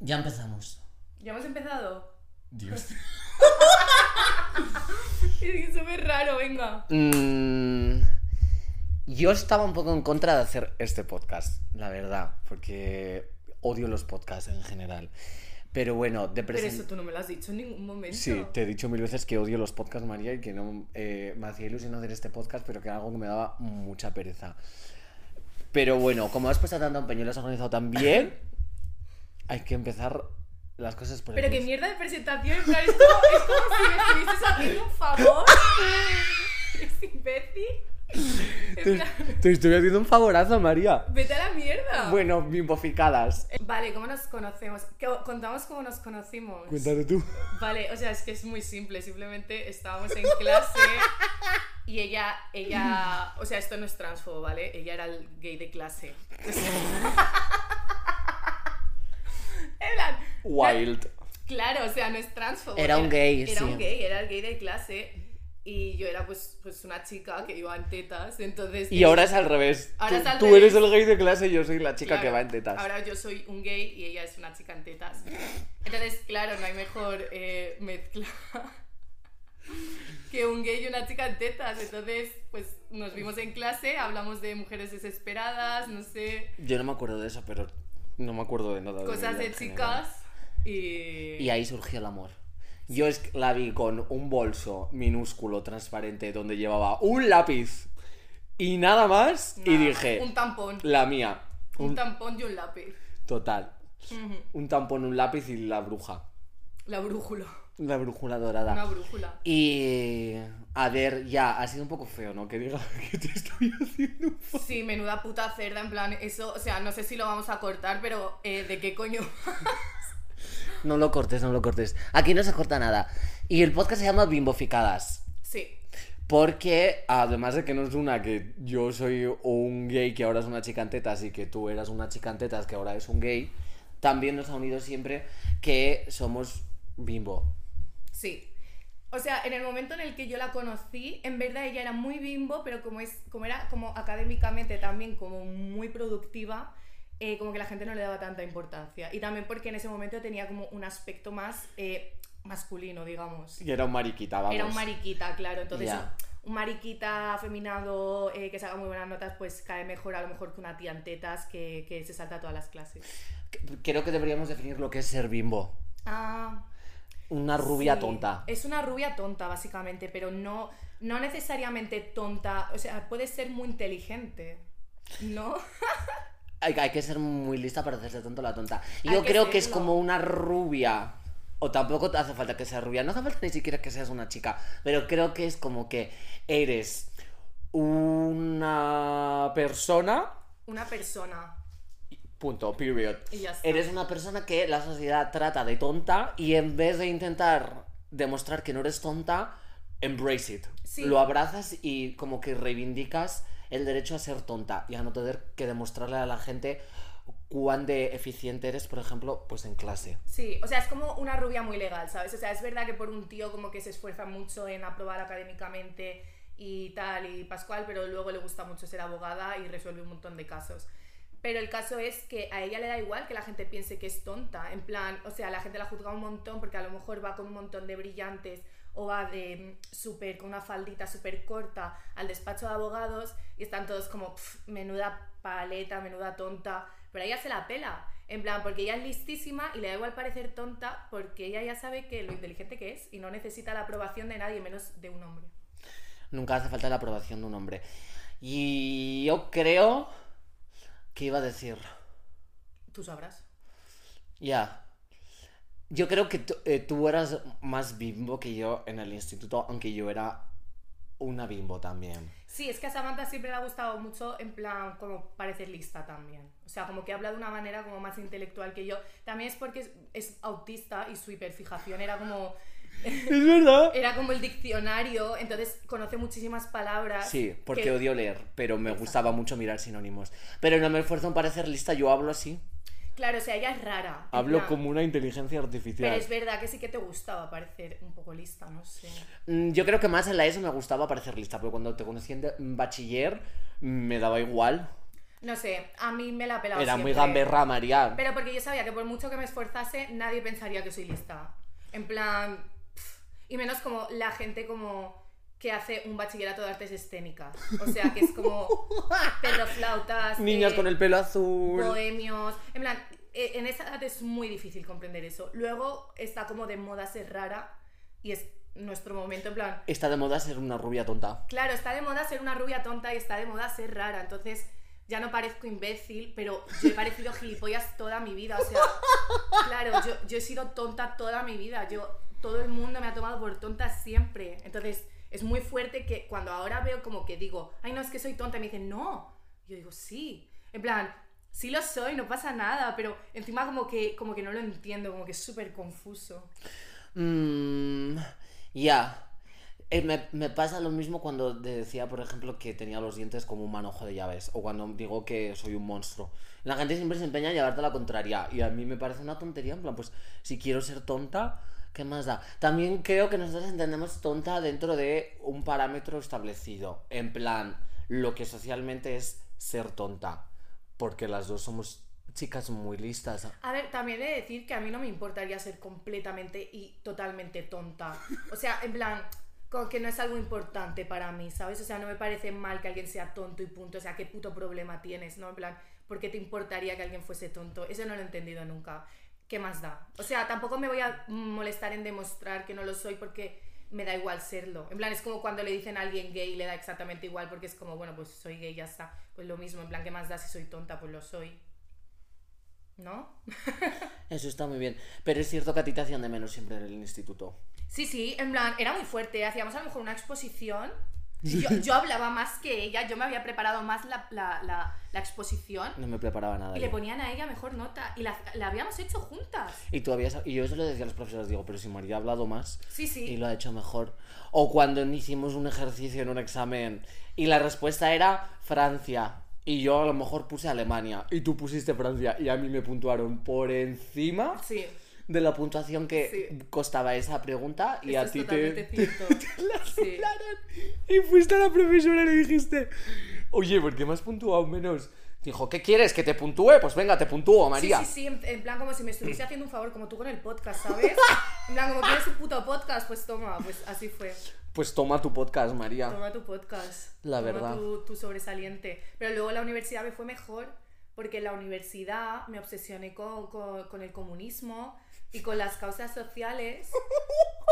Ya empezamos. ¿Ya hemos empezado? Dios. Es que es súper raro, venga. Mm, yo estaba un poco en contra de hacer este podcast, la verdad, porque odio los podcasts en general. Pero bueno, de Pero eso tú no me lo has dicho en ningún momento. Sí, te he dicho mil veces que odio los podcasts, María, y que no eh, me hacía ilusión hacer este podcast, pero que era algo que me daba mucha pereza. Pero bueno, como has puesto tanto empeño y lo has organizado tan bien, hay que empezar las cosas por Pero qué mierda de presentación, en plan, es como, es como si me estuvieses haciendo un favor. Es imbécil. En Te, plan, te estoy haciendo un favorazo, María. vete a la mierda. Bueno, bimboficadas. Vale, ¿cómo nos conocemos? ¿Qué- Contamos cómo nos conocimos. Cuéntame tú. Vale, o sea, es que es muy simple. Simplemente estábamos en clase y ella, ella, o sea, esto no es transfobo, ¿vale? Ella era el gay de clase. En plan, Wild. Claro, o sea, no es transfobo. Era un gay, Era sí. un gay, era el gay de clase. Y yo era pues, pues una chica que iba en tetas, entonces... Y ahora es al revés. Ahora tú es al tú revés. eres el gay de clase y yo soy la chica Claro, que va en tetas. Ahora yo soy un gay y ella es una chica en tetas. Entonces, claro, no hay mejor eh, mezcla que un gay y una chica en tetas. Entonces, pues nos vimos en clase, hablamos de mujeres desesperadas, no sé, Yo no me acuerdo de eso, pero no me acuerdo de nada. mi cosas vida de general. chicas. Y... Y ahí surgió el amor. Yo es- la vi con un bolso minúsculo, transparente, donde llevaba un lápiz y nada más. y dije, Un tampón. la mía. Un Un, tampón y un lápiz. total. Un tampón, un lápiz y la bruja. La brújula. La brújula dorada. Una brújula. Y. A ver, ya, ha sido un poco feo, ¿no? Que diga que te estoy haciendo un Sí, menuda puta cerda, en plan, eso, o sea, no sé si lo vamos a cortar, pero eh, ¿de qué coño? No lo cortes, no lo cortes. Aquí no se corta nada. Y el podcast se llama Bimboficadas. sí, Porque, además de que no es una que yo soy un gay que ahora es una chica en tetas y que tú eras una chica en tetas que ahora es un gay, también nos ha unido siempre que somos bimbo. sí. O sea, en el momento en el que yo la conocí, en verdad ella era muy bimbo, pero como, es, como era como académicamente también como muy productiva, eh, como que la gente no le daba tanta importancia. Y también porque en ese momento tenía como un aspecto más eh, masculino, digamos. Y era un mariquita, vamos. Era un mariquita, claro. Entonces, Ya. un mariquita afeminado eh, que saca muy buenas notas, pues cae mejor a lo mejor que una tía en tetas que, que se salta todas las clases. Creo que deberíamos definir lo que es ser bimbo. Ah, Una rubia sí. tonta. Es una rubia tonta, básicamente, pero no, no necesariamente tonta. O sea, puede ser muy inteligente. ¿No? Hay, hay que ser muy lista para hacerse tonto la tonta. Y yo que creo que es serlo. como una rubia. O tampoco te hace falta que sea rubia. No hace falta ni siquiera que seas una chica. Pero creo que es como que eres una persona. Una persona. Punto, period. Y ya está. Eres una persona que la sociedad trata de tonta y en vez de intentar demostrar que no eres tonta, embrace it. Sí. Lo abrazas y como que reivindicas el derecho a ser tonta y a no tener que demostrarle a la gente cuán de eficiente eres, por ejemplo, pues en clase. Sí, o sea, es como una rubia muy legal, ¿sabes? O sea, es verdad que por un tío como que se esfuerza mucho en aprobar académicamente y tal, y Pascual, pero luego le gusta mucho ser abogada y resuelve un montón de casos. Pero el caso es que a ella le da igual que la gente piense que es tonta, en plan, o sea, la gente la juzga un montón porque a lo mejor va con un montón de brillantes o va de mm, súper, con una faldita súper corta al despacho de abogados y están todos como, "Pf, menuda paleta, menuda tonta, pero ella se la pela, en plan, porque ella es listísima y le da igual parecer tonta porque ella ya sabe que lo inteligente que es y no necesita la aprobación de nadie, menos de un hombre. Nunca hace falta la aprobación de un hombre. Y yo creo que iba a decir... Tú sabrás. Ya. Yo creo que tú, eh, tú eras más bimbo que yo en el instituto, aunque yo era una bimbo también. Sí, es que a Samantha siempre le ha gustado mucho, en plan, como parecer lista también. O sea, como que habla de una manera como más intelectual que yo. También es porque es, es autista y su hiperfijación era como... Es verdad. Era como el diccionario, entonces conoce muchísimas palabras. Sí, porque que- odio leer, pero me Exacto. gustaba mucho mirar sinónimos. Pero no me esfuerzo en parecer lista, yo hablo así. Claro, o sea, ella es rara. Hablo plan, como una inteligencia artificial. Pero es verdad que sí que te gustaba parecer un poco lista, no sé. Mm, Yo creo que más en la ESO me gustaba parecer lista, pero cuando te conocí en bachiller mm, me daba igual. No sé, a mí me la ha pelado Era muy gamberra, María. Pero porque yo sabía que por mucho que me esforzase, nadie pensaría que soy lista. En plan. pff, Y menos como la gente como que hace un bachillerato de artes escénicas. O sea, que es como perroflautas. Niñas eh, con el pelo azul. bohemios. En plan, eh, en esa edad es muy difícil comprender eso. Luego está como de moda ser rara y es nuestro momento, en plan. Está de moda ser una rubia tonta. Claro, está de moda ser una rubia tonta y está de moda ser rara. Entonces ya no parezco imbécil, pero yo he parecido gilipollas toda mi vida. O sea, claro, yo, yo he sido tonta toda mi vida. Yo, todo el mundo me ha tomado por tonta siempre. Entonces es muy fuerte que cuando ahora veo como que digo, ay, no, es que soy tonta, me dicen, no. Yo digo, sí. En plan, sí lo soy, no pasa nada, pero encima como que, como que no lo entiendo, como que es súper confuso. Mm, ya. Eh, me, me pasa lo mismo cuando decía, por ejemplo, que tenía los dientes como un manojo de llaves. O cuando digo que soy un monstruo. La gente siempre se empeña en llevarte la contraria. Y a mí me parece una tontería. En plan, pues si quiero ser tonta, ¿qué más da? También creo que nosotros entendemos tonta dentro de un parámetro establecido. En plan, lo que socialmente es ser tonta. Porque las dos somos chicas muy listas. A ver, también he de decir que a mí no me importaría ser completamente y totalmente tonta. O sea, en plan, como que no es algo importante para mí, ¿sabes? O sea, no me parece mal que alguien sea tonto y punto. O sea, ¿qué puto problema tienes, no? En plan, ¿por qué te importaría que alguien fuese tonto? Eso no lo he entendido nunca. ¿Qué más da? O sea, tampoco me voy a molestar en demostrar que no lo soy porque me da igual serlo. En plan, es como cuando le dicen a alguien gay y le da exactamente igual porque es como, bueno, pues soy gay, ya está. Pues lo mismo, en plan, ¿qué más da si soy tonta? Pues lo soy. ¿No? Eso está muy bien. Pero es cierto que a ti te hacían de menos siempre en el instituto. Sí, sí, en plan, era muy fuerte. Hacíamos a lo mejor una exposición. Yo, yo hablaba más que ella, yo me había preparado más la, la, la, la exposición No me preparaba nada. y yo. le ponían a ella mejor nota y la, la habíamos hecho juntas. Y tú habías- y yo eso le decía a los profesores, digo, pero si María ha hablado más Sí, sí. y lo ha hecho mejor. O cuando hicimos un ejercicio en un examen y la respuesta era Francia. Y yo a lo mejor puse Alemania y tú pusiste Francia y a mí me puntuaron por encima Sí, de la puntuación que Sí. costaba esa pregunta y esto a ti totalmente te, cierto. la Sí. Y fuiste a la profesora y le dijiste, oye, ¿por qué me has puntuado menos? Dijo, ¿qué quieres? ¿Que te puntúe? Pues venga, te puntúo, María. Sí, sí, sí, en, en plan como si me estuviese haciendo un favor, como tú con el podcast, ¿sabes? En plan, como quieres un puto podcast, pues toma, pues así fue. Pues toma tu podcast, María. Toma tu podcast. La toma verdad. Tu, tu sobresaliente. Pero luego la universidad me fue mejor porque en la universidad me obsesioné con, con- con el comunismo y con las causas sociales.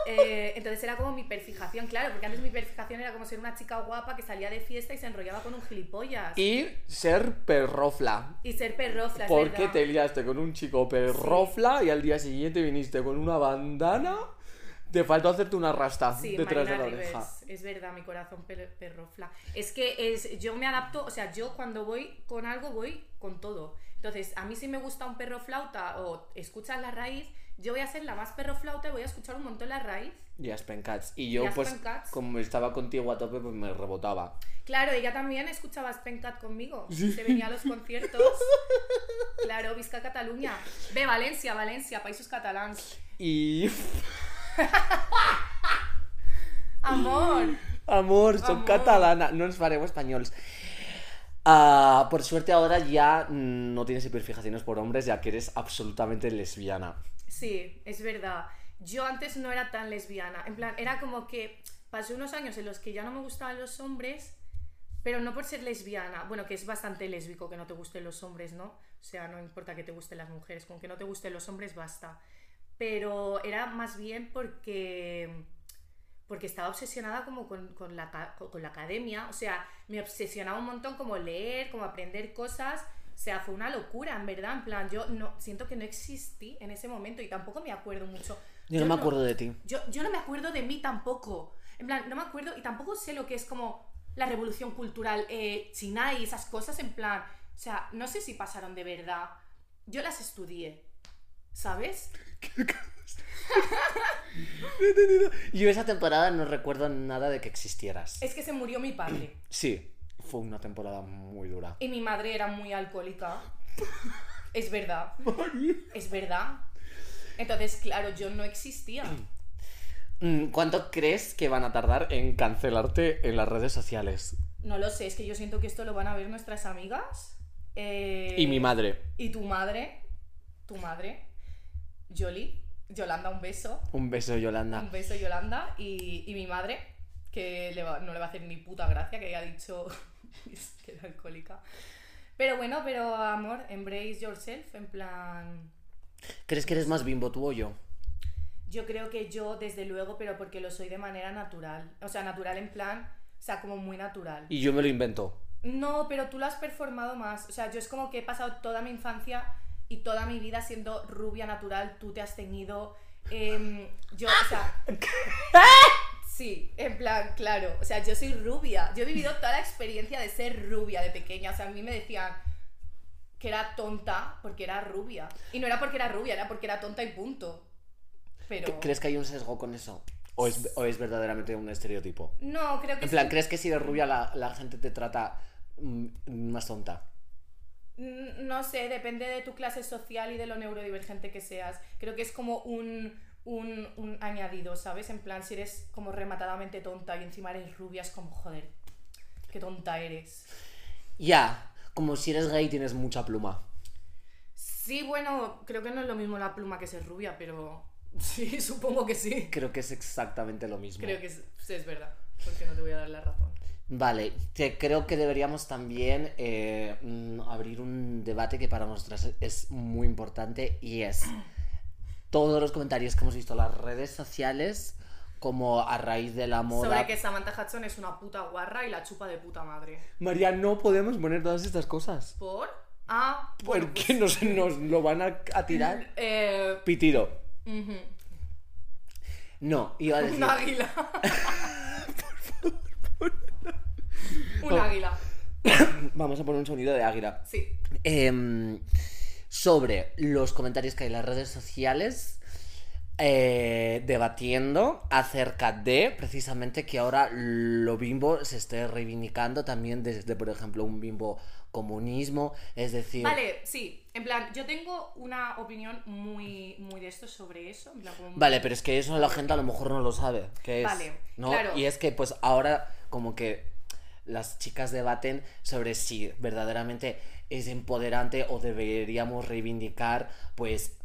Eh, entonces era como mi hiperfijación, claro, porque antes mi hiperfijación era como ser una chica guapa que salía de fiesta y se enrollaba con un gilipollas. Y ser perrofla. Y ser perrofla, Porque verdad. te liaste con un chico perrofla y al día siguiente viniste con una bandana. Te faltó hacerte una rasta Sí, detrás Marina de la oreja. Rivers, es verdad, mi corazón per- perrofla. Es que es, yo me adapto, o sea, yo cuando voy con algo voy con todo. Entonces, a mí si me gusta un perro flauta o escuchas la raíz, yo voy a ser la más perro flauta y voy a escuchar un montón la raíz. Y Aspen Cats. Y yo, Y Aspen pues, Cats. como estaba contigo a tope, pues me rebotaba. Claro, ella también escuchaba Spencat conmigo. Se venía a los conciertos. Claro, Visca Cataluña. Ve, Valencia, Valencia, Països Catalans. Y. Amor. Amor, soc Amor. catalana. No ens fareu espanyols. Ah, por suerte ahora ya no tienes hiperfijaciones por hombres, ya que eres absolutamente lesbiana. Sí, es verdad. Yo antes no era tan lesbiana. En plan, era como que pasé unos años en los que ya no me gustaban los hombres, pero no por ser lesbiana. Bueno, que es bastante lésbico que no te gusten los hombres, ¿no? O sea, no importa que te gusten las mujeres, con que no te gusten los hombres basta. Pero era más bien porque porque estaba obsesionada como con, con la, con la academia, o sea, me obsesionaba un montón como leer, como aprender cosas, o sea, fue una locura, en verdad, en plan, yo no, siento que no existí en ese momento y tampoco me acuerdo mucho. Yo no me acuerdo de ti. Yo, yo no me acuerdo de mí tampoco, en plan, no me acuerdo y tampoco sé lo que es como la revolución cultural eh, china y esas cosas en plan, o sea, no sé si pasaron de verdad. Yo las estudié, ¿sabes? Yo esa temporada no recuerdo nada de que existieras. Es que se murió mi padre Sí, fue una temporada muy dura. y mi madre era muy alcohólica. Es verdad. Es verdad. Entonces, claro, yo no existía. Mm, ¿Cuánto crees que van a tardar en cancelarte en las redes sociales? No lo sé, es que yo siento que esto lo van a ver nuestras amigas. eh, Y mi madre. Y tu madre. Tu madre. Yoli. Yolanda, un beso. Un beso, Yolanda. Un beso, Yolanda. Y, y mi madre, que le va- no le va a hacer ni puta gracia, que haya dicho que era alcohólica. Pero bueno, pero amor, embrace yourself, en plan... ¿Crees que eres más bimbo tú o yo? Yo creo que yo, desde luego, pero porque lo soy de manera natural. O sea, natural en plan, o sea, como muy natural. Y yo me lo invento. No, pero tú lo has performado más. O sea, yo es como que he pasado toda mi infancia y toda mi vida siendo rubia natural. Tú te has teñido. em, yo, o sea. Sí, en plan, claro. O sea, yo soy rubia. Yo he vivido toda la experiencia de ser rubia de pequeña. O sea, a mí me decían que era tonta porque era rubia. Y no era porque era rubia, era porque era tonta y punto. Pero. ¿Crees que hay un sesgo con eso? ¿O es, o es verdaderamente un estereotipo? No, creo que En sí. plan, ¿crees que si eres rubia la, la gente te trata mm, más tonta? Mm, No sé, depende de tu clase social y de lo neurodivergente que seas. Creo que es como un, un, un añadido, ¿sabes? En plan, si eres como rematadamente tonta y encima eres rubia, es como, joder, qué tonta eres. Ya, como si eres gay tienes mucha pluma. Sí, bueno, creo que no es lo mismo la pluma que ser rubia, pero sí, supongo que sí. Creo que es exactamente lo mismo. Creo que es, sí, es verdad, porque no te voy a dar la razón. Vale, creo que deberíamos también eh, mm, abrir un debate que para nosotras es muy importante y es todos los comentarios que hemos visto en las redes sociales como a raíz de la moda. Sobre que Samantha Hudson es una puta guarra y la chupa de puta madre. María, no podemos poner todas estas cosas. ¿Por? Ah, bueno, Porque nos, nos lo van a, a tirar. eh, Pitido. No, iba a decir. Un águila. Un águila. Vamos a poner un sonido de águila. Sí. Em, sobre los comentarios que hay en las redes sociales eh, debatiendo acerca de precisamente que ahora lo bimbo se esté reivindicando también desde, por ejemplo, un bimbo comunismo, es decir... Vale, sí. En plan, yo tengo una opinión muy, muy de esto sobre eso. en plan, como muy- Vale, pero es que eso la gente a lo mejor no lo sabe. Que es, Vale, ¿no? claro. Y es que pues ahora como que las chicas debaten sobre si verdaderamente es empoderante o deberíamos reivindicar pues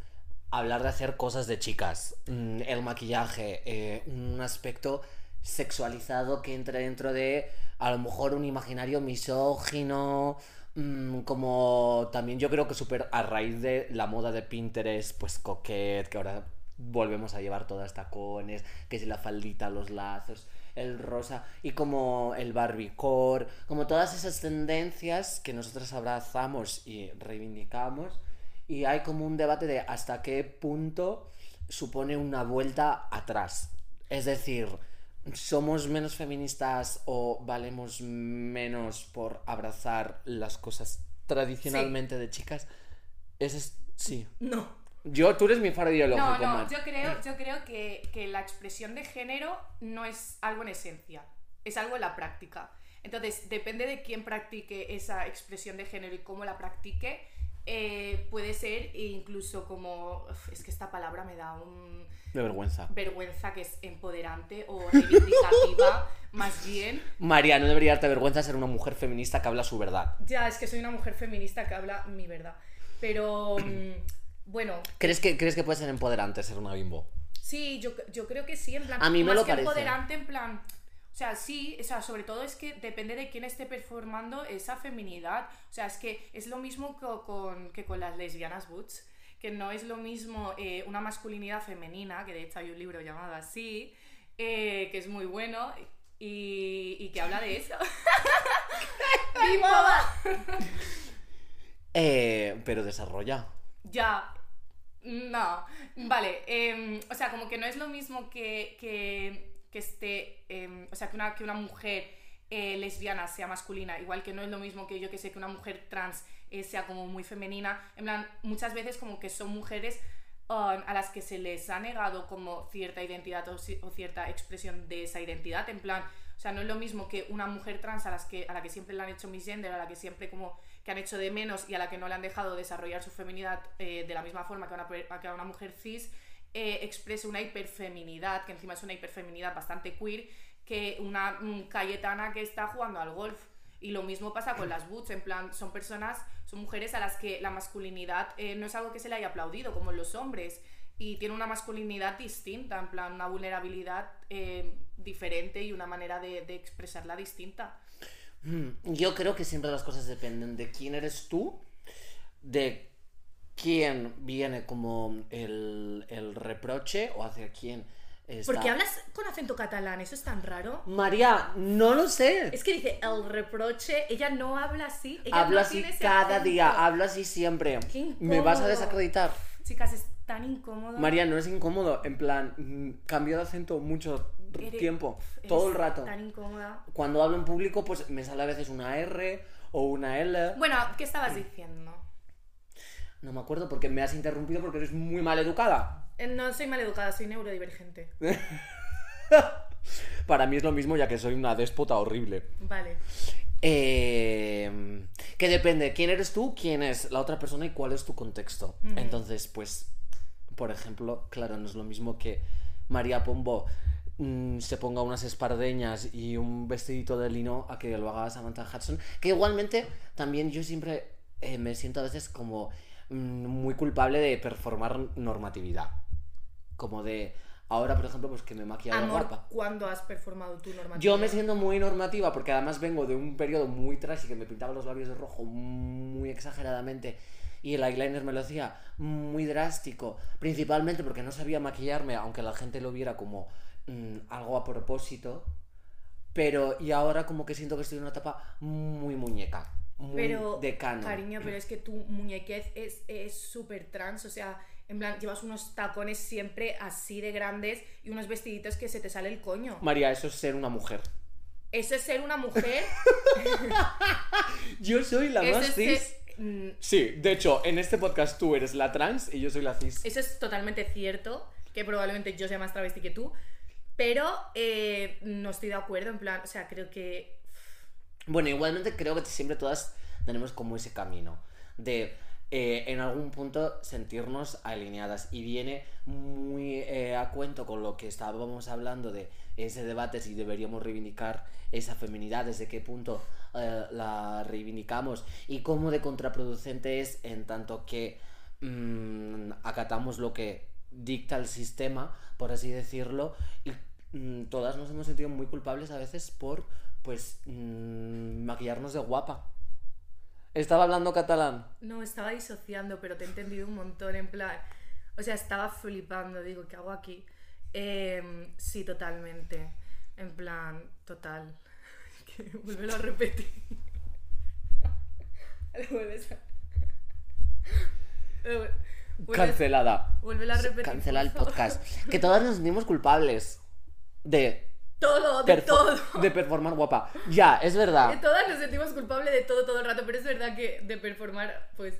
hablar de hacer cosas de chicas. Mm, El maquillaje, eh, un aspecto sexualizado que entre dentro de a lo mejor un imaginario misógino, mm, como también yo creo que súper a raíz de la moda de Pinterest, pues coquette, que ahora volvemos a llevar todas tacones, que si la faldita, los lazos, el rosa, y como el barbicore, como todas esas tendencias que nosotros abrazamos y reivindicamos, y hay como un debate de hasta qué punto supone una vuelta atrás. Es decir, ¿somos menos feministas o valemos menos por abrazar las cosas tradicionalmente de chicas? Ese es... Sí. No. Yo, tú eres mi faro ideológico, No, no, Mar. yo creo, yo creo que, que la expresión de género no es algo en esencia, es algo en la práctica. Entonces, depende de quién practique esa expresión de género y cómo la practique, eh, puede ser incluso como. Es que esta palabra me da un De vergüenza. vergüenza que es empoderante o reivindicativa, más bien. María, no debería darte vergüenza ser una mujer feminista que habla su verdad. Ya, es que soy una mujer feminista que habla mi verdad. Pero. Bueno, ¿Crees que, ¿Crees que puede ser empoderante ser una bimbo? Sí, yo, yo creo que sí, en plan. A mí me más lo que parece. empoderante, en plan. O sea, sí, o sea, sobre todo es que depende de quién esté performando esa feminidad. O sea, es que es lo mismo co- con, que con las lesbianas boots, que no es lo mismo eh, una masculinidad femenina, que de hecho hay un libro llamado así, eh, que es muy bueno y, y que habla de eso. ¡Viva! Eh, pero desarrolla. Ya. No. Vale. em, o sea, como que no es lo mismo que, que, que esté. em, o sea, que una, que una mujer eh, lesbiana sea masculina, igual que no es lo mismo que yo que sé que una mujer trans eh, sea como muy femenina. En plan, muchas veces como que son mujeres um, a las que se les ha negado como cierta identidad o, ci- o cierta expresión de esa identidad. En plan, o sea, no es lo mismo que una mujer trans a, las que, a la que siempre le han hecho misgender, a la que siempre como que han hecho de menos y a la que no le han dejado desarrollar su feminidad eh, de la misma forma que a una, que una mujer cis, eh, exprese una hiperfeminidad, que encima es una hiperfeminidad bastante queer, que una mm, Cayetana que está jugando al golf. Y lo mismo pasa con las boots, en plan, son personas, son mujeres a las que la masculinidad eh, no es algo que se le haya aplaudido, como los hombres, y tiene una masculinidad distinta, en plan, una vulnerabilidad eh, diferente y una manera de, de expresarla distinta. Mm, Yo creo que siempre las cosas dependen de quién eres tú, de quién viene como el, el reproche o hacia quién está. ¿Por qué hablas con acento catalán? Eso es tan raro. María, no lo sé. Es que dice el reproche, ella no habla así. Ella no así tiene ese cada acento. día, hablo así siempre. Qué ¿Me vas a desacreditar? Chicas, es tan incómodo. María, no es incómodo, en plan, mm, cambio de acento mucho Eres- tiempo, eres todo el rato. Tan incómoda. Cuando hablo en público, pues me sale a veces una R o una L. Bueno, ¿qué estabas diciendo? No me acuerdo porque me has interrumpido porque eres muy mal educada. Eh, No soy maleducada, soy neurodivergente. Para mí es lo mismo ya que soy una déspota horrible. Vale. Eh, que depende, quién eres tú, quién es la otra persona y cuál es tu contexto. Entonces, pues, por ejemplo, claro, no es lo mismo que María Pombo mm, se ponga unas espardeñas y un vestidito de lino a que lo haga Samantha Hudson. Que igualmente también yo siempre eh, me siento a veces como mm, muy culpable de performar normatividad. Como de, ahora por ejemplo, pues que me he maquillado Amor, guapa. ¿cuándo has performado tu normativa? Yo me siento muy normativa porque además vengo de un periodo muy trash y que me pintaba los labios de rojo muy exageradamente y el eyeliner me lo hacía muy drástico, principalmente porque no sabía maquillarme, aunque la gente lo viera como mm, algo a propósito. Pero y ahora como que siento que estoy en una etapa muy muñeca, muy Pero, decano. cariño, pero es que tu muñequez es es súper trans, o sea, en plan, llevas unos tacones siempre así de grandes y unos vestiditos que se te sale el coño. María, eso es ser una mujer. Eso es ser una mujer. Yo soy la eso más es cis. ser- mm, Sí, de hecho, en este podcast tú eres la trans y yo soy la cis. Eso es totalmente cierto, que probablemente yo sea más travesti que tú, pero eh, no estoy de acuerdo, en plan, o sea, creo que... Bueno, igualmente creo que siempre todas tenemos como ese camino de eh, en algún punto sentirnos alineadas. Y viene muy eh, a cuento con lo que estábamos hablando de ese debate si deberíamos reivindicar esa feminidad, desde qué punto la reivindicamos y cómo de contraproducente es en tanto que mm, acatamos lo que dicta el sistema, por así decirlo, mm, todas nos hemos sentido muy culpables a veces por, pues, mm, maquillarnos de guapa. Estaba hablando catalán. No, estaba disociando, pero te he entendido un montón, en plan... O sea, estaba flipando, digo, ¿qué hago aquí? Em, sí, totalmente. En plan, total. Vuelve a repetir. Lo vuelves a... Lo vu- vuelves- Cancelada. Vuelve a repetir. Cancela el podcast. Que todas nos sentimos culpables de, Todo, de todo. de performar guapa. Ya, es verdad. todas nos sentimos culpables de todo todo el rato, pero es verdad que de performar, pues...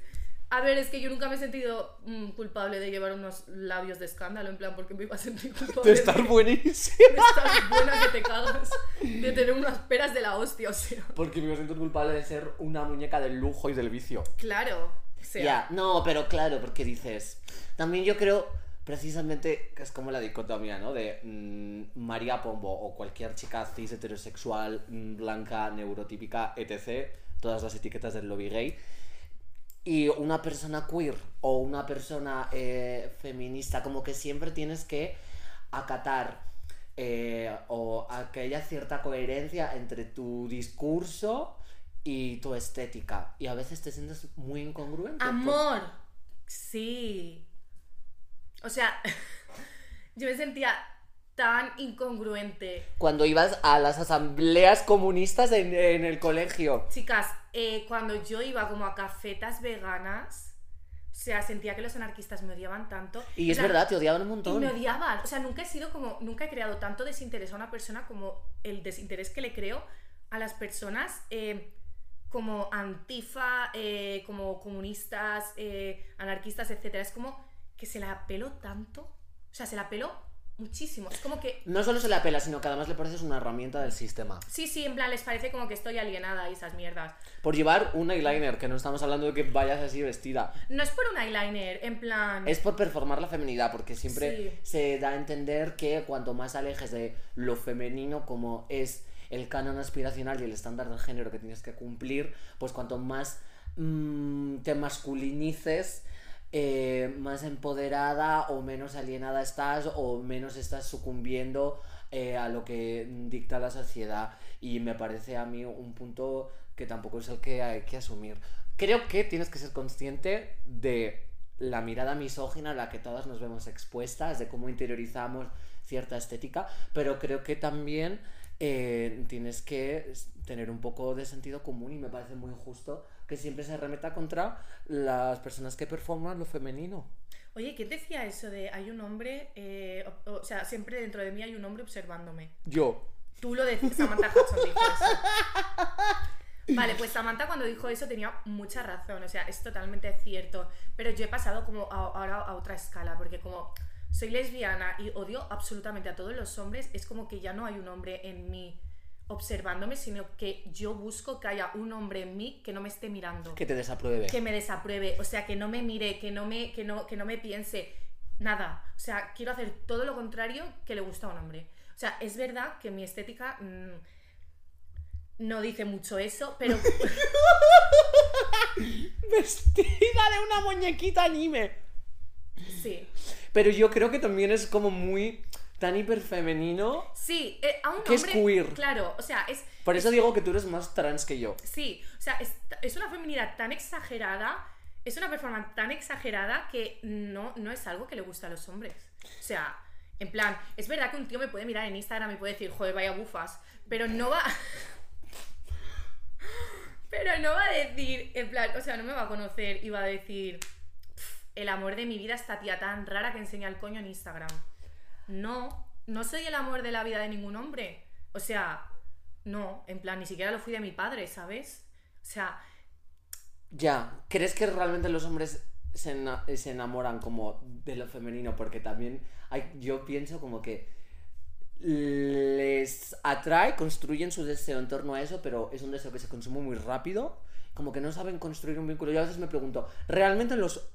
A ver, es que yo nunca me he sentido mm, culpable de llevar unos labios de escándalo, en plan, porque me iba a sentir culpable De estar buenísima. de estar buena que te cagas, de tener unas peras de la hostia, o sea... Porque me siento culpable de ser una muñeca del lujo y del vicio. Claro, o sea... Ya, no, pero claro, porque dices. También yo creo, precisamente, es como la dicotomía, ¿no? De mm, María Pombo o cualquier chica cis heterosexual, mm, blanca, neurotípica, etc. Todas las etiquetas del lobby gay. Y una persona queer o una persona eh, feminista, como que siempre tienes que acatar eh, o a que haya cierta coherencia entre tu discurso y tu estética. Y a veces te sientes muy incongruente. Amor, sí. O sea, yo me sentía tan incongruente. Cuando ibas a las asambleas comunistas en, en el colegio. Chicas, eh, cuando yo iba como a cafetas veganas, o sea, sentía que los anarquistas me odiaban tanto. Y O es sea, verdad, te odiaban un Y montón. me odiaban. O sea, nunca he sido como. Nunca he creado tanto desinterés a una persona como el desinterés que le creo a las personas eh, como antifa, eh, como comunistas, anarquistas, etcétera. Es como que se la peló tanto. O sea, se la peló muchísimo. Es como que. No solo se la pela, sino que además le pareces una herramienta del sistema. Sí, sí, en plan, les parece como que estoy alienada y esas mierdas. Por llevar un eyeliner, que no estamos hablando de que vayas así vestida. No es por un eyeliner, en plan. Es por performar la feminidad, porque siempre Sí. se da a entender que cuanto más alejes de lo femenino, como es el canon aspiracional y el estándar de género que tienes que cumplir, pues cuanto más mm, te masculinices, eh, más empoderada o menos alienada estás o menos estás sucumbiendo eh, a lo que dicta la sociedad. Y me parece a mí un punto que tampoco es el que hay que asumir. Creo que tienes que ser consciente de la mirada misógina a la que todas nos vemos expuestas, de cómo interiorizamos cierta estética, pero creo que también eh, tienes que tener un poco de sentido común y me parece muy injusto que siempre se remeta contra las personas que performan lo femenino. Oye, ¿quién decía eso de hay un hombre, eh, o, o sea, siempre dentro de mí hay un hombre observándome? Yo. Tú lo decías, Samantha Hudson dijo eso. Vale, pues Samantha cuando dijo eso tenía mucha razón, o sea, es totalmente cierto. Pero yo he pasado como a- ahora a otra escala, porque como soy lesbiana y odio absolutamente a todos los hombres, es como que ya no hay un hombre en mí observándome, sino que yo busco que haya un hombre en mí que no me esté mirando Que te desapruebe. que me desapruebe, o sea, que no me mire, que no me, que no, que no me piense nada. O sea, quiero hacer todo lo contrario que le gusta a un hombre. O sea, es verdad que mi estética mm, no dice mucho eso, pero Vestida de una muñequita anime. sí. Pero yo creo que también es como muy tan hiperfemenino. Sí, eh, a un Que es hombre. queer. Claro, o sea, es. Por eso digo que tú eres más trans que yo. Sí, o sea, es, es una feminidad tan exagerada, es una performance tan exagerada que no, no es algo que le gusta a los hombres. O sea, en plan, es verdad que un tío me puede mirar en Instagram y puede decir, joder, vaya bufas, pero no va. pero no va a decir, en plan, o sea, no me va a conocer y va a decir, "Pf, el amor de mi vida, esta tía tan rara que enseña el coño en Instagram. No, no soy el amor de la vida de ningún hombre. O sea, no, en plan, ni siquiera lo fui de mi padre, ¿sabes? O sea, Ya, ¿crees que realmente los hombres se, se enamoran como de lo femenino? Porque también yo pienso como que les atrae, construyen su deseo en torno a eso, pero es un deseo que se consume muy rápido, como que no saben construir un vínculo. Yo a veces me pregunto, ¿realmente los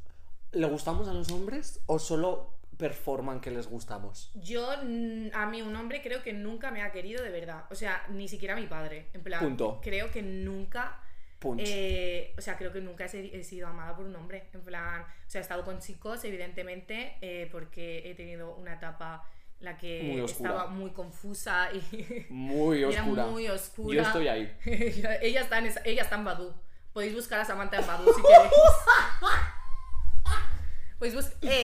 le gustamos a los hombres o solo performan que les gustamos? yo, a mí un hombre creo que nunca me ha querido de verdad. O sea, ni siquiera mi padre. En plan, Punto. creo que nunca... Eh, o sea, creo que nunca he, sido amada por un hombre. En plan, o sea, he estado con chicos, evidentemente, eh, porque he tenido una etapa en la que Muy oscura. estaba muy confusa y, muy y era oscura. muy oscura. Yo estoy ahí. ella, está en esa- ella está en Badu. Podéis buscar a Samantha en Badu si queréis. Bus- eh,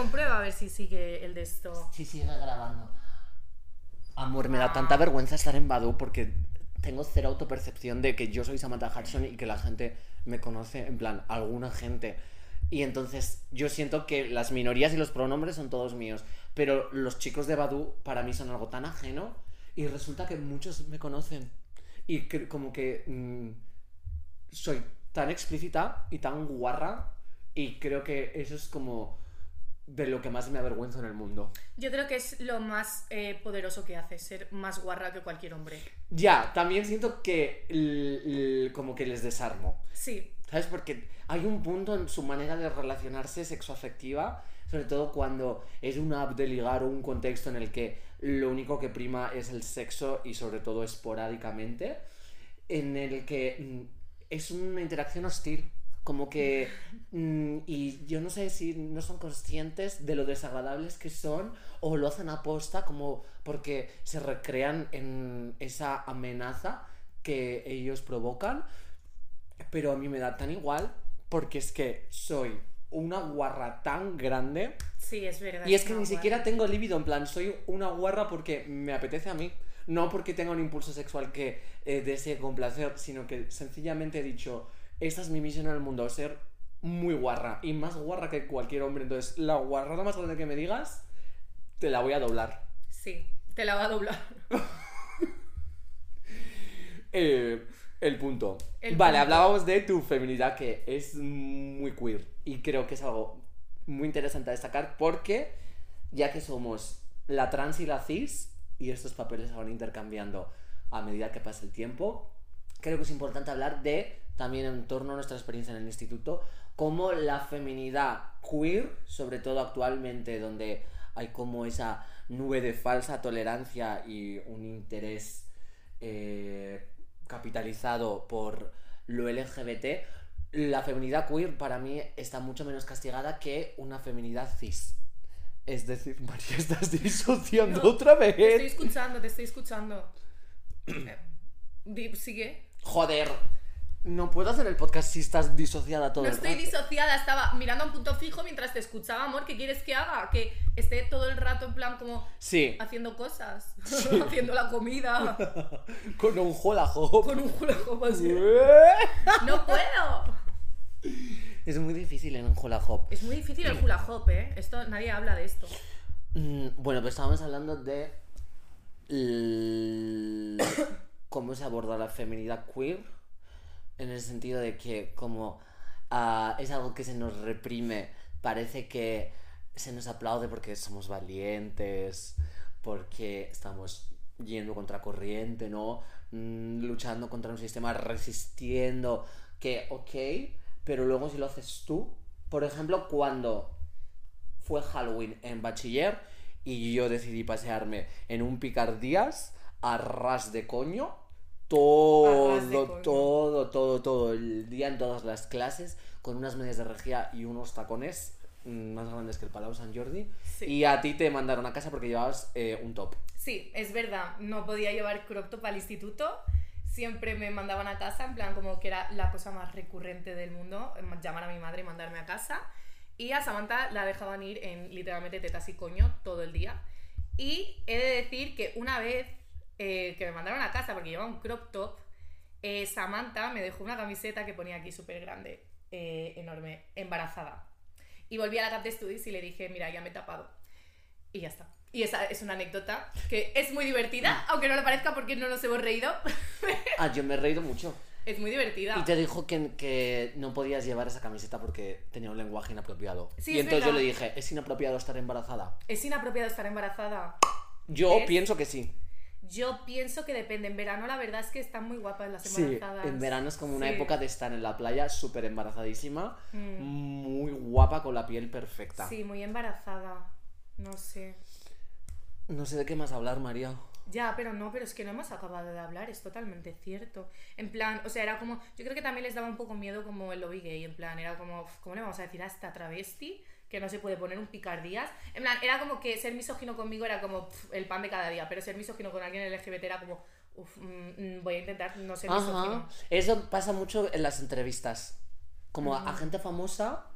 Comprueba a ver si sigue el de esto. Sí, sigue grabando. Amor, me da tanta vergüenza estar en Badu porque tengo cero autopercepción de que yo soy Samantha Hudson y que la gente me conoce, en plan, alguna gente. Y entonces yo siento que las minorías y los pronombres son todos míos, pero los chicos de Badu para mí son algo tan ajeno y resulta que muchos me conocen. Y que, como que mm, soy tan explícita y tan guarra y creo que eso es como de lo que más me avergüenzo en el mundo. Yo creo que es lo más eh, poderoso que hace, ser más guarra que cualquier hombre. Ya, también siento que l- l- como que les desarmo. Sí, ¿Sabes? Porque hay un punto en su manera de relacionarse sexoafectiva, sobre todo cuando es una app de ligar o un contexto en el que lo único que prima es el sexo y sobre todo esporádicamente, en el que mm, es una interacción hostil. Como que. mm, y yo no sé si no son conscientes de lo desagradables que son o lo hacen aposta como porque se recrean en esa amenaza que ellos provocan, pero a mí me da tan igual porque es que soy una guarra tan grande Sí, es verdad. y es que ni guarra. siquiera tengo líbido, en plan, soy una guarra porque me apetece a mí. No porque tenga un impulso sexual que eh, desee complacer, sino que sencillamente he dicho, esta es mi misión en el mundo, ser muy guarra y más guarra que cualquier hombre. Entonces, la guarrada más grande que me digas, te la voy a doblar. Sí, te la va a doblar. Eh, el punto. El vale, punto. hablábamos de tu feminidad que es muy queer y creo que es algo muy interesante a destacar porque ya que somos la trans y la cis y estos papeles se van intercambiando a medida que pasa el tiempo, creo que es importante hablar de también en torno a nuestra experiencia en el instituto como la feminidad queer, sobre todo actualmente donde hay como esa nube de falsa tolerancia y un interés eh, capitalizado por lo LGBT, la feminidad queer para mí está mucho menos castigada que una feminidad cis. Es decir, María, estás disociando No, otra Te estoy vez. escuchando, te estoy escuchando. Eh, Sigue. Joder, no puedo hacer el podcast si estás disociada todo No el estoy rato. disociada, estaba mirando a un punto fijo mientras te escuchaba, amor. ¿Qué quieres que haga? Que esté todo el rato en plan como Sí, haciendo cosas, haciendo la comida, con un hula hoop. con un hula hoop así. ¡No puedo! Es muy difícil en un hula hoop. Es muy difícil el hula hoop, ¿eh? Esto, nadie habla de esto. Mm, Bueno, pues estábamos hablando de l- cómo se aborda la feminidad queer en el sentido de que como ah, es algo que se nos reprime, parece que se nos aplaude porque somos valientes, porque estamos yendo contra corriente, ¿no? Mm, luchando contra un sistema, resistiendo, que ok, pero luego si lo haces tú, por ejemplo, cuando fue Halloween en bachiller y yo decidí pasearme en un picardías a ras de coño todo, todo, todo, todo el día en todas las clases con unas medias de regía y unos tacones mm, más grandes que el Palau San Jordi Sí. y a ti te mandaron a casa porque llevabas eh, un top. Sí, es verdad. No podía llevar crop top al instituto. Siempre me mandaban a casa, en plan como que era la cosa más recurrente del mundo, em, llamar a mi madre y mandarme a casa. Y a Samantha la dejaban ir en literalmente tetas y coño todo el día. Y he de decir que una vez eh, que me mandaron a casa porque llevaba un crop top, eh, Samantha me dejó una camiseta que ponía aquí súper grande, eh, enorme, embarazada. Y volví a la Cap de Studies y le dije, mira, ya me he tapado. Y ya está. Y esa es una anécdota que es muy divertida, aunque no lo parezca porque no nos hemos reído. Ah, yo me he reído mucho. es muy divertida. Y te dijo que, que no podías llevar esa camiseta porque tenía un lenguaje inapropiado. Sí, y es entonces yo verdad. le dije, ¿es inapropiado estar embarazada? Es inapropiado estar embarazada. Yo ¿Ves? pienso que sí. Yo pienso que depende. En verano la verdad es que están muy guapas las Sí, embarazadas. en verano es como una Sí. época de estar en la playa súper embarazadísima, Mm. muy guapa con la piel perfecta. Sí, muy embarazada. No sé. No sé de qué más hablar, María. Ya, pero no, pero es que no hemos acabado de hablar, es totalmente cierto. En plan, o sea, era como, yo creo que también les daba un poco miedo como el lobby gay, en plan, era como, "Uf, ¿cómo le vamos a decir a esta travesti que no se puede poner un picardías? En plan, era como que ser misógino conmigo era como "Pf, el pan de cada día, pero ser misógino con alguien LGBT era como, "Uf, mm, mm, voy a intentar no ser misógino. Eso pasa mucho en las entrevistas. Como a, a gente famosa,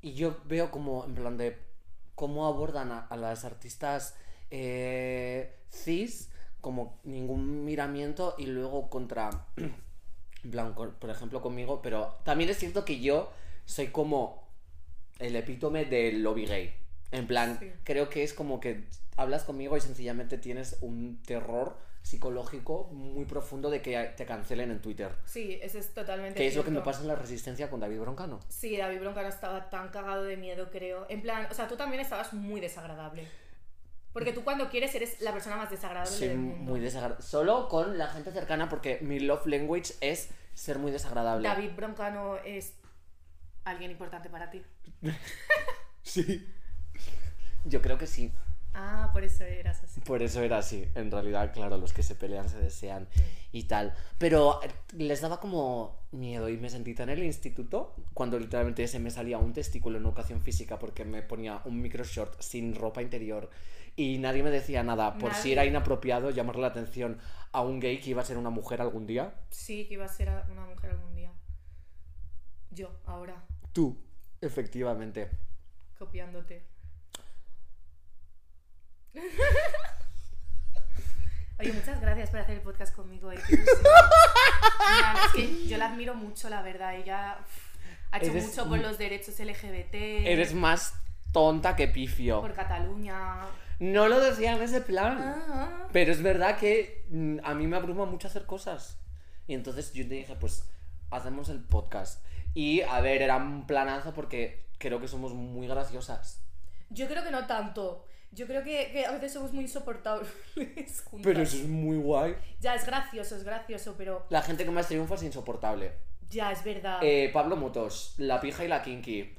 y yo veo como, en plan de, cómo abordan a, a las artistas eh, cis, como ningún miramiento, y luego contra, con- por ejemplo, conmigo, pero también es cierto que yo soy como el epítome del lobby gay. En plan, Sí. creo que es como que hablas conmigo y sencillamente tienes un terror psicológico muy profundo de que te cancelen en Twitter. Sí, eso es totalmente Que es lo que me pasa en la resistencia con David Broncano. Sí, David Broncano estaba tan cagado de miedo, creo. En plan, o sea, tú también estabas muy desagradable. Porque tú cuando quieres eres la persona más desagradable del mundo. muy desagradable. Solo con la gente cercana porque mi love language es ser muy desagradable. David Broncano es alguien importante para ti. Sí. Yo creo que sí. Ah, por eso eras así. Por eso era así. En realidad, claro, los que se pelean se desean y tal. Pero eh, les daba como miedo y me sentí tan en el instituto cuando literalmente se me salía un testículo en educación física porque me ponía un micro short sin ropa interior y nadie me decía nada por si era inapropiado llamarle la atención a un gay que iba a ser una mujer algún día. Sí, que iba a ser una mujer algún día. Yo, ahora, Tú, efectivamente. copiándote. Oye, muchas gracias por hacer el podcast conmigo. eh. Mira, es que yo la admiro mucho, la verdad. Ella uf, ha hecho Eres mucho por los derechos LGBT. Eres más tonta que pifio. Por Cataluña. No lo decía en ese plan. Ah, Pero es verdad que mm, a mí me abruma mucho hacer cosas. Y entonces yo te dije, pues hacemos el podcast. Y a ver, era un planazo porque creo que somos muy graciosas. Yo creo que no tanto. Yo creo que, que a veces somos muy insoportables juntas. Pero eso es muy guay. Ya, es gracioso, es gracioso, pero La gente que más triunfa es insoportable. ya, es verdad. Eh, Pablo Motos, La Pija y la Kinky.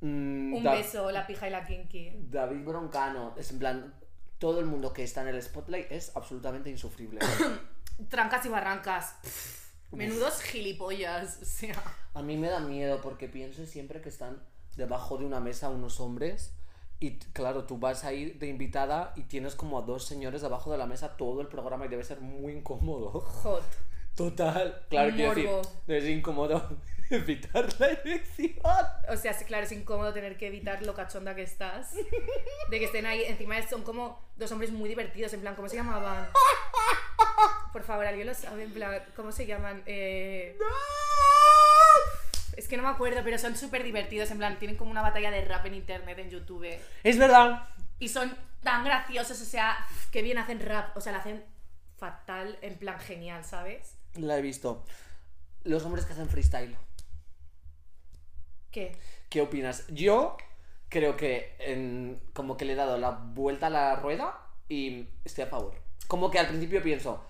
Mm, Un Da- beso, la pija y la kinky. David Broncano. Es en plan, todo el mundo que está en el spotlight es absolutamente insufrible. Trancas y barrancas. Pff, menudos gilipollas. O sea. A mí me da miedo porque pienso siempre que están debajo de una mesa unos hombres y claro, tú vas a ir de invitada y tienes como a dos señores debajo de la mesa todo el programa y debe ser muy incómodo. Hot. Total. Claro, decir, debe ser incómodo evitar la elección. O sea, sí, claro, es incómodo tener que evitar lo cachonda que estás. De que estén ahí. Encima son como dos hombres muy divertidos. En plan, ¿cómo se llamaban? Por favor, alguien lo sabe. En plan, ¿cómo se llaman? Eh, Es que no me acuerdo, pero son súper divertidos. En plan, tienen como una batalla de rap en internet, en YouTube. Es verdad. Y son tan graciosos, o sea, que bien hacen rap. O sea, lo hacen fatal, en plan genial, ¿sabes? La he visto. Los hombres que hacen freestyle. ¿Qué? ¿Qué opinas? Yo creo que en- como que le he dado la vuelta a la rueda y estoy a favor. Como que al principio pienso,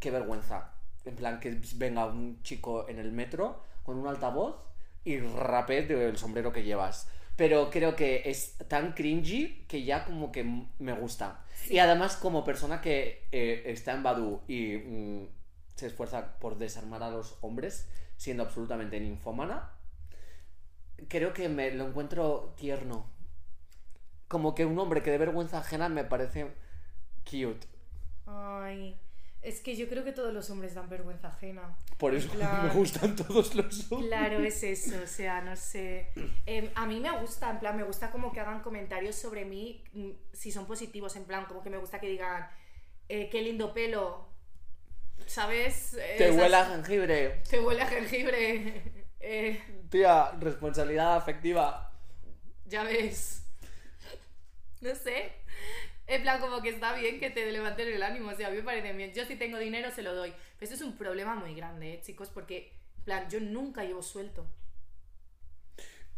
qué vergüenza. En plan, que venga un chico en el metro con un altavoz y rapé del sombrero que llevas. Pero creo que es tan cringy que ya como que me gusta. Y además como persona que eh, está en Badu y mm, se esfuerza por desarmar a los hombres, siendo absolutamente ninfómana, creo que me lo encuentro tierno. Como que un hombre que de vergüenza ajena me parece cute. Ay, es que yo creo que todos los hombres dan vergüenza ajena. Por eso plan- me gustan todos los hombres. Claro, es eso, o sea, no sé. Em, a mí me gusta, en plan, me gusta como que hagan comentarios sobre mí, mm, si son positivos, en plan, como que me gusta que digan, eh, qué lindo pelo, ¿sabes? Eh, Te esas- huele a jengibre. Te huele a jengibre. Eh, Tía, responsabilidad afectiva. ya ves. No sé. En plan, como que está bien que te levanten el ánimo, o sea, a mí me parece bien. Yo si tengo dinero se lo doy. Pero esto es un problema muy grande, ¿eh, chicos, porque, en plan, yo nunca llevo suelto.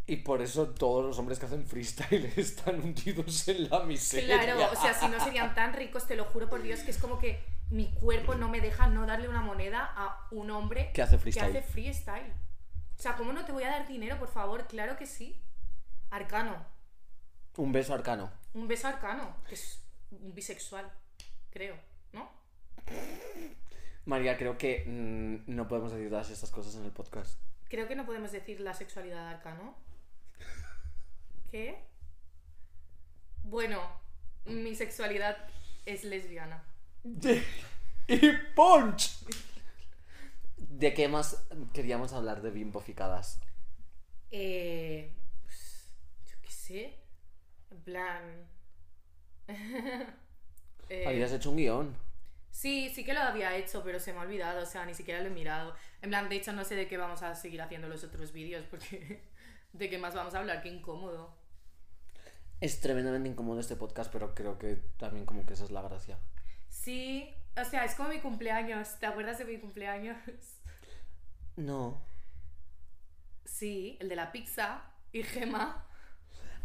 Y por eso todos los hombres que hacen freestyle están hundidos en la miseria. Claro, o sea, si no serían tan ricos, te lo juro por Dios, que es como que mi cuerpo no me deja no darle una moneda a un hombre Que hace freestyle. Que hace freestyle. O sea, ¿cómo no te voy a dar dinero, por favor? Claro que sí. Arcano. Un beso arcano. Un beso arcano, que es un bisexual, creo, ¿no? María, creo que mm, no podemos decir todas estas cosas en el podcast. Creo que no podemos decir la sexualidad de arcano. ¿Qué? Bueno, mi sexualidad es lesbiana. y punch. ¿De qué más queríamos hablar de bimboficadas? Eh, pues, yo qué sé. En plan. Eh, Habías hecho un guion. sí, sí que lo había hecho, pero se me ha olvidado. O sea, ni siquiera lo he mirado. En plan, de hecho, no sé de qué vamos a seguir haciendo los otros vídeos, porque. ¿De qué más vamos a hablar? Qué incómodo. Es tremendamente incómodo este podcast, pero creo que también como que esa es la gracia. Sí, o sea, es como mi cumpleaños. ¿Te acuerdas de mi cumpleaños? No. Sí, el de la pizza y Gema.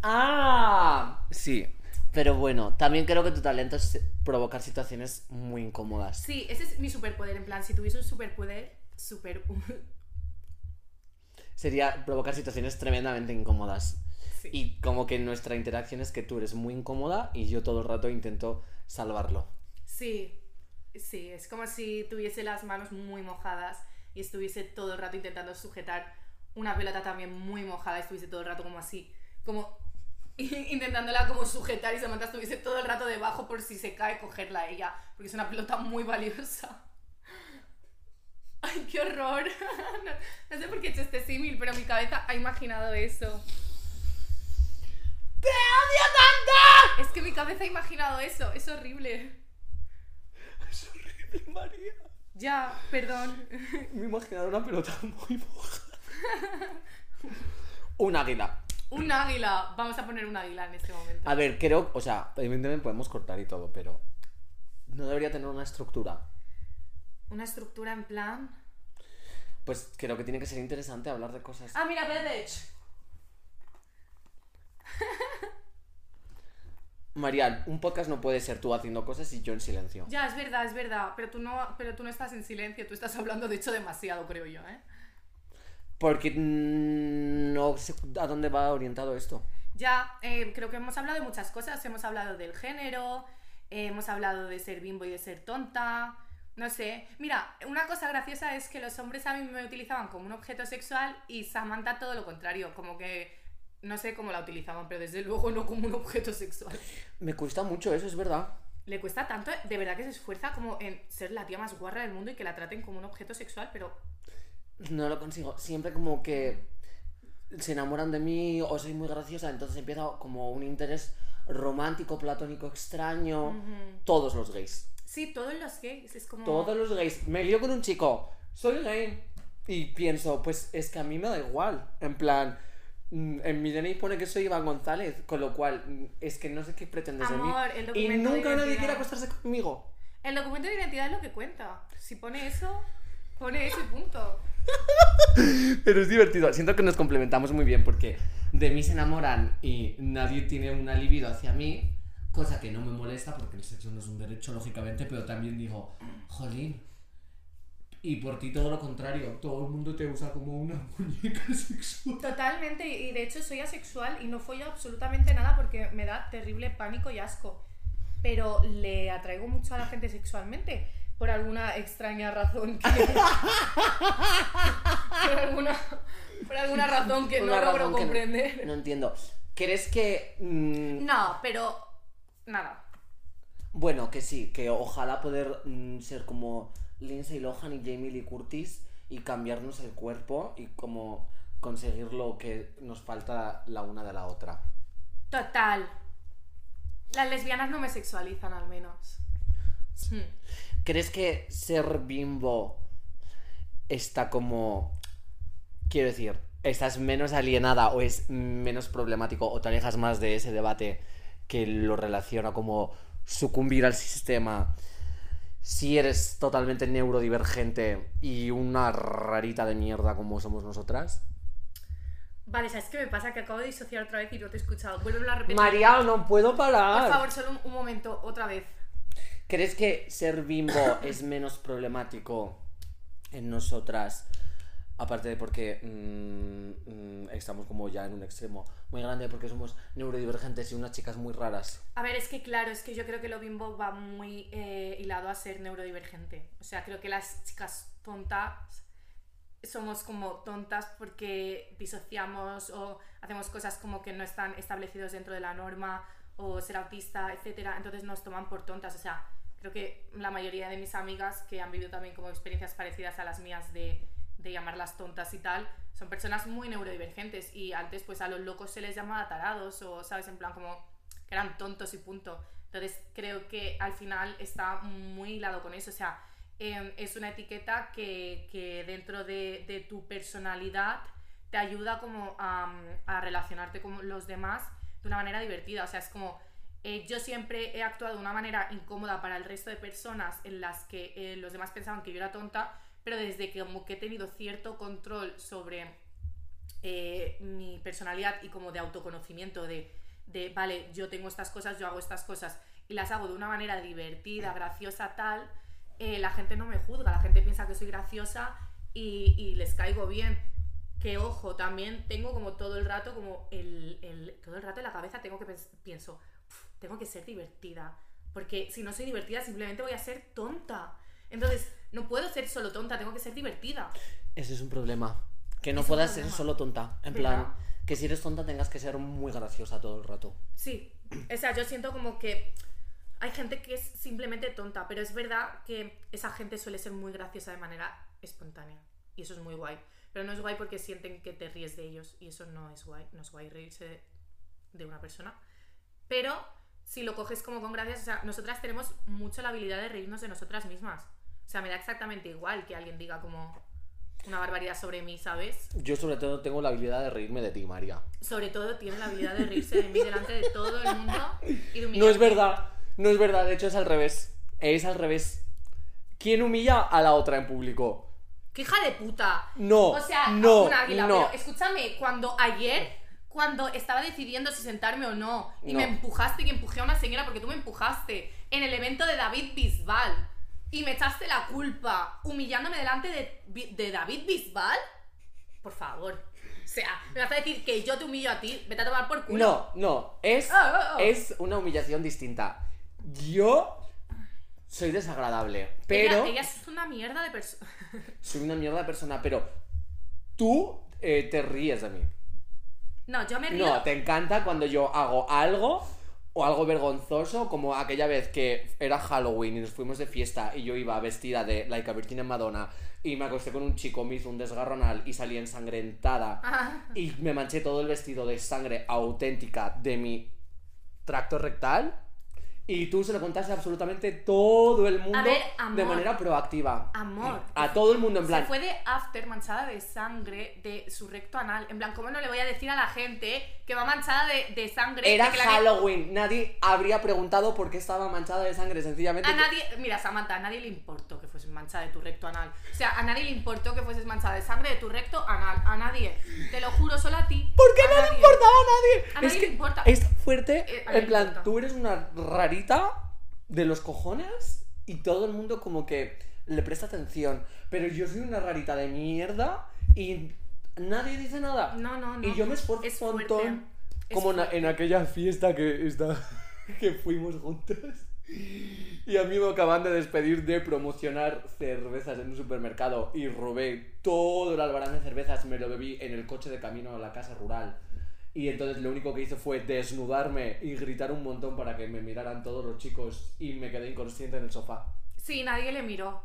¡Ah! Sí. Pero bueno, también creo que tu talento es provocar situaciones muy incómodas. Sí, ese es mi superpoder. En plan, si tuviese un superpoder, super. Sería provocar situaciones tremendamente incómodas. Sí. Y como que nuestra interacción es que tú eres muy incómoda y yo todo el rato intento salvarlo. Sí, sí, es como si tuviese las manos muy mojadas y estuviese todo el rato intentando sujetar una pelota también muy mojada y estuviese todo el rato como así, como intentándola como sujetar y Samantha estuviese todo el rato debajo por si se cae cogerla a ella, porque es una pelota muy valiosa. Ay, qué horror. No, no sé por qué he hecho este símil, pero mi cabeza ha imaginado eso. ¡Te odio tanto! Es que mi cabeza ha imaginado eso, es horrible. Es horrible, María. Ya, perdón. Me he imaginado una pelota muy mojada. Un águila. Un águila. Vamos a poner un águila en este momento. A ver, creo, o sea, evidentemente podemos cortar y todo, pero no debería tener una estructura. Una estructura en plan. Pues creo que tiene que ser interesante hablar de cosas. Ah, mira, Bedech. Marial, un podcast no puede ser tú haciendo cosas y yo en silencio. Ya, es verdad, es verdad. Pero tú no, pero tú no estás en silencio, tú estás hablando de hecho demasiado, creo yo, ¿eh? Porque no sé a dónde va orientado esto. Ya, eh, creo que hemos hablado de muchas cosas. Hemos hablado del género, eh, hemos hablado de ser bimbo y de ser tonta. No sé. Mira, una cosa graciosa es que los hombres a mí me utilizaban como un objeto sexual y Samantha todo lo contrario. Como que no sé cómo la utilizaban, pero desde luego no como un objeto sexual. Me cuesta mucho eso, es verdad. Le cuesta tanto, de verdad que se esfuerza como en ser la tía más guarra del mundo y que la traten como un objeto sexual, pero No lo consigo. Siempre como que se enamoran de mí o soy muy graciosa, entonces empieza como un interés romántico, platónico, extraño. Todos los gays. sí, todos los gays es como Todos los gays. Me lío con un chico. Soy gay. Y pienso, pues es que a mí me da igual. En plan, en mi DNI pone que soy Iván González, con lo cual mm, es que no sé qué pretendes de mí. El Y nunca nadie quiere acostarse conmigo. El documento de identidad es lo que cuenta. Si pone eso, pone eso y punto. Pero es divertido. Siento que nos complementamos muy bien porque de mí se enamoran y nadie tiene una libido hacia mí. Cosa que no me molesta porque el sexo no es un derecho, lógicamente, pero también digo, jolín. Y por ti todo lo contrario, todo el mundo te usa como una muñeca sexual. Totalmente, y de hecho soy asexual y no follo absolutamente nada porque me da terrible pánico y asco. Pero le atraigo mucho a la gente sexualmente por alguna extraña razón que. por, alguna, por alguna razón que no logro razón que no- comprender. No, entiendo. ¿Crees que.? mm, No, pero. Nada. Bueno, que sí, que ojalá poder mm, ser como Lindsay Lohan y Jamie Lee Curtis y cambiarnos el cuerpo y como conseguir lo que nos falta la una de la otra. Total. Las lesbianas no me sexualizan al menos. Hmm. ¿Crees que ser bimbo está como... Quiero decir, estás menos alienada o es menos problemático o te alejas más de ese debate que lo relaciona como sucumbir al sistema si eres totalmente neurodivergente y una rarita de mierda como somos nosotras? Vale, ¿sabes qué me pasa? Que acabo de disociar otra vez y no te he escuchado. Vuelve a repetir. María, no puedo parar. Por favor, solo un, un momento, otra vez. ¿Crees que ser bimbo es menos problemático en nosotras? Aparte de porque mm, mm, estamos como ya en un extremo muy grande porque somos neurodivergentes y unas chicas muy raras. A ver, es que claro, es que yo creo que lo bimbo va muy eh, hilado a ser neurodivergente. O sea, creo que las chicas tontas somos como tontas porque disociamos o hacemos cosas como que no están establecidos dentro de la norma o ser autista, etcétera. Entonces nos toman por tontas. O sea, creo que la mayoría de mis amigas que han vivido también como experiencias parecidas a las mías de, de llamarlas tontas y tal, son personas muy neurodivergentes y antes pues a los locos se les llamaba tarados o, ¿sabes? En plan como que eran tontos y punto. Entonces creo que al final está muy hilado con eso. O sea, eh, es una etiqueta que, que dentro de, de tu personalidad te ayuda como a, a relacionarte con los demás de una manera divertida. O sea, es como eh, yo siempre he actuado de una manera incómoda para el resto de personas en las que eh, los demás pensaban que yo era tonta, pero desde que como que he tenido cierto control sobre eh, mi personalidad y como de autoconocimiento de, de, vale, yo tengo estas cosas, yo hago estas cosas y las hago de una manera divertida, graciosa, tal, eh, la gente no me juzga, la gente piensa que soy graciosa y, les caigo bien. que ojo, también tengo como todo el rato, como el, todo el rato en la cabeza tengo que pienso, "Uf, tengo que ser divertida. Porque si no soy divertida, simplemente voy a ser tonta. Entonces, no puedo ser solo tonta, tengo que ser divertida. Ese es un problema. Que no Es puedas ser solo tonta. En ¿Verdad? plan, que si eres tonta tengas que ser muy graciosa todo el rato. Sí, o sea, yo siento como que hay gente que es simplemente tonta, pero es verdad que esa gente suele ser muy graciosa de manera espontánea. Y eso es muy guay. Pero no es guay porque sienten que te ríes de ellos. Y eso no es guay. No es guay reírse de, de una persona. Pero si lo coges como con gracias, o sea, nosotras tenemos mucho la habilidad de reírnos de nosotras mismas. O sea, me da exactamente igual que alguien diga como una barbaridad sobre mí, ¿sabes? Yo sobre todo tengo la habilidad de reírme de ti, María. Sobre todo tiene la habilidad de reírse de mí delante de todo el mundo y de No es verdad, no es verdad, de hecho es al revés. Es al revés. ¿Quién humilla a la otra en público? ¡Qué hija de puta! No, O sea, no, un águila, no. pero escúchame, cuando ayer, cuando estaba decidiendo si sentarme o no, y No. me empujaste y empujé a una señora porque tú me empujaste en el evento de David Bisbal y me echaste la culpa humillándome delante de, David Bisbal, por favor. O sea, me vas a decir que yo te humillo a ti, vete a tomar por culo. No, no, es, Ah, ah, ah. es una humillación distinta. Yo soy desagradable, pero... Ella, ella es una mierda de persona. Soy una mierda de persona, pero tú eh, te ríes de mí. No, yo me río. No, te encanta cuando yo hago algo o algo vergonzoso, como aquella vez que era Halloween y nos fuimos de fiesta y yo iba vestida de Like a Virgin en Madonna y me acosté con un chico, me hizo un desgarronal y salí ensangrentada Ah. y me manché todo el vestido de sangre auténtica de mi tracto rectal y tú se lo contaste a absolutamente todo el mundo ver, de manera proactiva. Amor. A todo el mundo en plan. Se fue de after manchada de sangre de su recto anal. En plan, ¿cómo no le voy a decir a la gente que va manchada de, de sangre? Era de que la- Halloween, nadie habría preguntado por qué estaba manchada de sangre, sencillamente. A que- nadie, mira Samantha, a nadie le importó que fueses manchada de tu recto anal. O sea, a nadie le importó que fueses manchada de sangre de tu recto anal. A nadie. Te lo juro, solo a ti. ¿Por qué A no le importaba a nadie? A es nadie que le importa. es fuerte. Eh, en plan, importa. tú eres una rarita de los cojones y todo el mundo como que le presta atención. Pero yo soy una rarita de mierda y nadie dice nada. No, no, no. Y yo me esfuerzo Es un montón. Como en aquella fiesta que, está, que fuimos juntas. Y a mí me acaban de despedir de promocionar cervezas en un supermercado y robé todo el albarán de cervezas, me lo bebí en el coche de camino a la casa rural. Y entonces lo único que hice fue desnudarme y gritar un montón para que me miraran todos los chicos y me quedé inconsciente en el sofá. Sí, nadie le miró.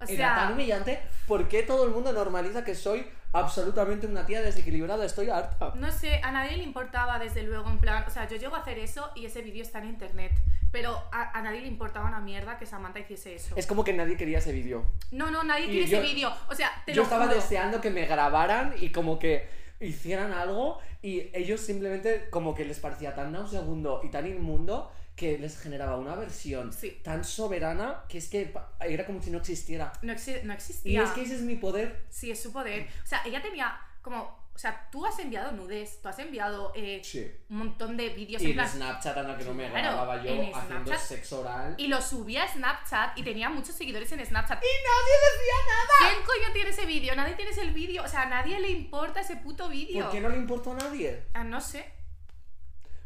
O Era tan sea, humillante. ¿Por qué todo el mundo normaliza que soy absolutamente una tía desequilibrada? Estoy harta. no sé, a nadie le importaba desde luego, en plan, o sea, yo llego a hacer eso y ese vídeo está en internet, pero a, a nadie le importaba una mierda que Samantha hiciese eso. Es como que nadie quería ese vídeo. No, no, nadie Y yo- ese vídeo. O sea, te Yo lo estaba juro. deseando que me grabaran y como que hicieran algo y ellos simplemente como que les parecía tan nauseabundo y tan inmundo que les generaba una versión Sí. tan soberana que es que era como si no existiera. No, exi- no Y existía. es que ese es mi poder. Sí, es su poder. O sea, ella tenía como. O sea, tú has enviado nudes, tú has enviado eh, Sí. un montón de vídeos Y en plan. Snapchat a la que no me Claro, grababa yo en haciendo Snapchat. sexo oral. Y lo subía a Snapchat y tenía muchos seguidores en Snapchat. ¡Y nadie decía nada! ¿Quién coño tiene ese vídeo? Nadie tiene ese vídeo. O sea, a nadie le importa ese puto vídeo. ¿Por qué no le importó a nadie? Ah, no sé.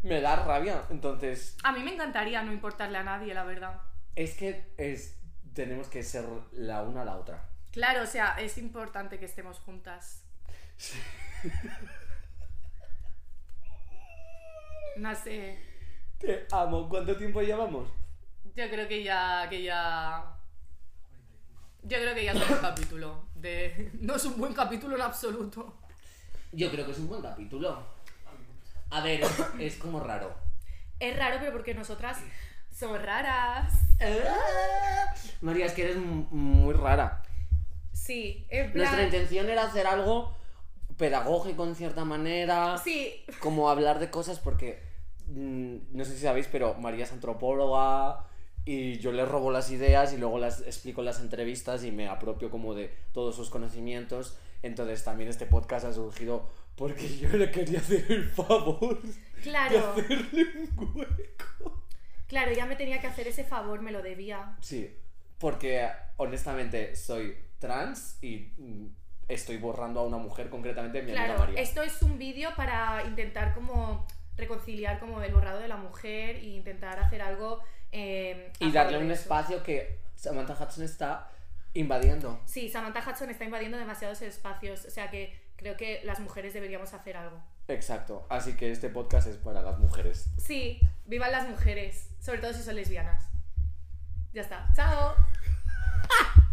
Me da rabia. Entonces, A mí me encantaría no importarle a nadie, la verdad. es que es tenemos que ser la una a la otra. Claro, o sea, es importante que estemos juntas. No sé. Te amo. ¿Cuánto tiempo llevamos? Yo creo que ya. que ya. Yo creo que ya es un capítulo. De... No es un buen capítulo en absoluto. Yo creo que es un buen capítulo. A ver, es como raro. Es raro, pero porque nosotras somos raras. María, es que eres muy rara. Sí, en Nuestra plan. intención era hacer algo pedagógico en cierta manera. Sí, Como hablar de cosas porque. mm, no sé si sabéis, pero María es antropóloga. Y yo le robo las ideas y luego las explico en las entrevistas y me apropio como de todos sus conocimientos. Entonces también este podcast ha surgido porque yo le quería hacer el favor de claro. hacerle un hueco. Claro, ya me tenía que hacer ese favor, me lo debía. Sí, porque honestamente soy trans y mm, estoy borrando a una mujer concretamente mi amiga Claro, María. esto es un vídeo para intentar como reconciliar como el borrado de la mujer e intentar hacer algo eh, a Y darle un eso. espacio que Samantha Hudson está invadiendo. Sí, Samantha Hudson está invadiendo demasiados espacios, o sea que creo que las mujeres deberíamos hacer algo. Exacto. Así que este podcast es para las mujeres. Sí, vivan las mujeres, sobre todo si son lesbianas. Ya está, chao.